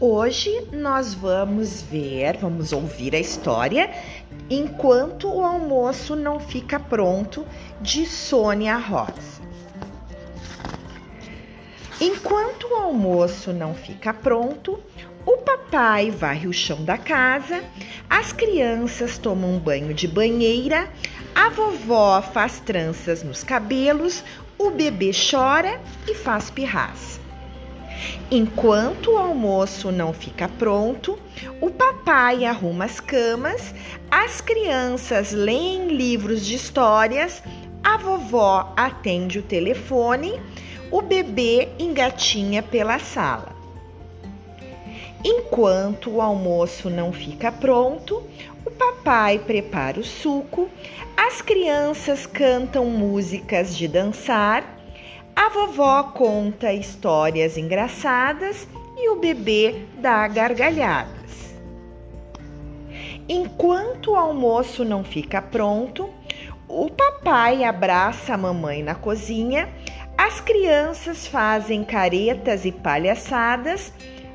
Hoje nós vamos ver, vamos ouvir a história Enquanto o almoço não fica pronto, de Sônia Rosa. Enquanto o almoço não fica pronto, o papai varre o chão da casa, as crianças tomam banho de banheira, a vovó faz tranças nos cabelos, o bebê chora e faz pirraça. Enquanto o almoço não fica pronto, o papai arruma as camas, as crianças leem livros de histórias, a vovó atende o telefone, o bebê engatinha pela sala. Enquanto o almoço não fica pronto, o papai prepara o suco, as crianças cantam músicas de dançar a vovó conta histórias engraçadas e o bebê dá gargalhadas. Enquanto o almoço não fica pronto, o papai abraça a mamãe na cozinha, as crianças fazem caretas e palhaçadas,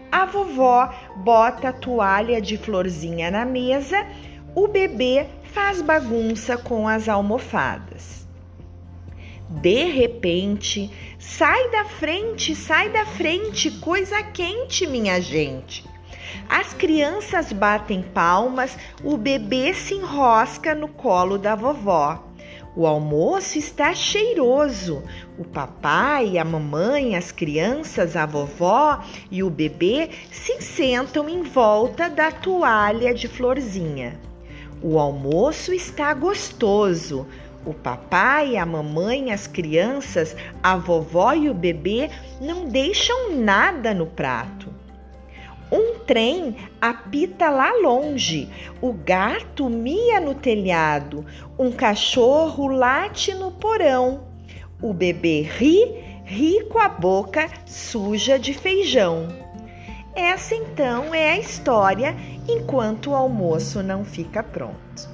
a vovó bota a toalha de florzinha na mesa, o bebê faz bagunça com as almofadas. De repente, sai da frente, sai da frente, coisa quente, minha gente. As crianças batem palmas, o bebê se enrosca no colo da vovó. O almoço está cheiroso. O papai, a mamãe, as crianças, a vovó e o bebê se sentam em volta da toalha de florzinha. O almoço está gostoso. O papai, a mamãe, as crianças, a vovó e o bebê não deixam nada no prato. Um trem apita lá longe, o gato mia no telhado, um cachorro late no porão. O bebê ri, ri com a boca suja de feijão. Essa então é a história enquanto o almoço não fica pronto.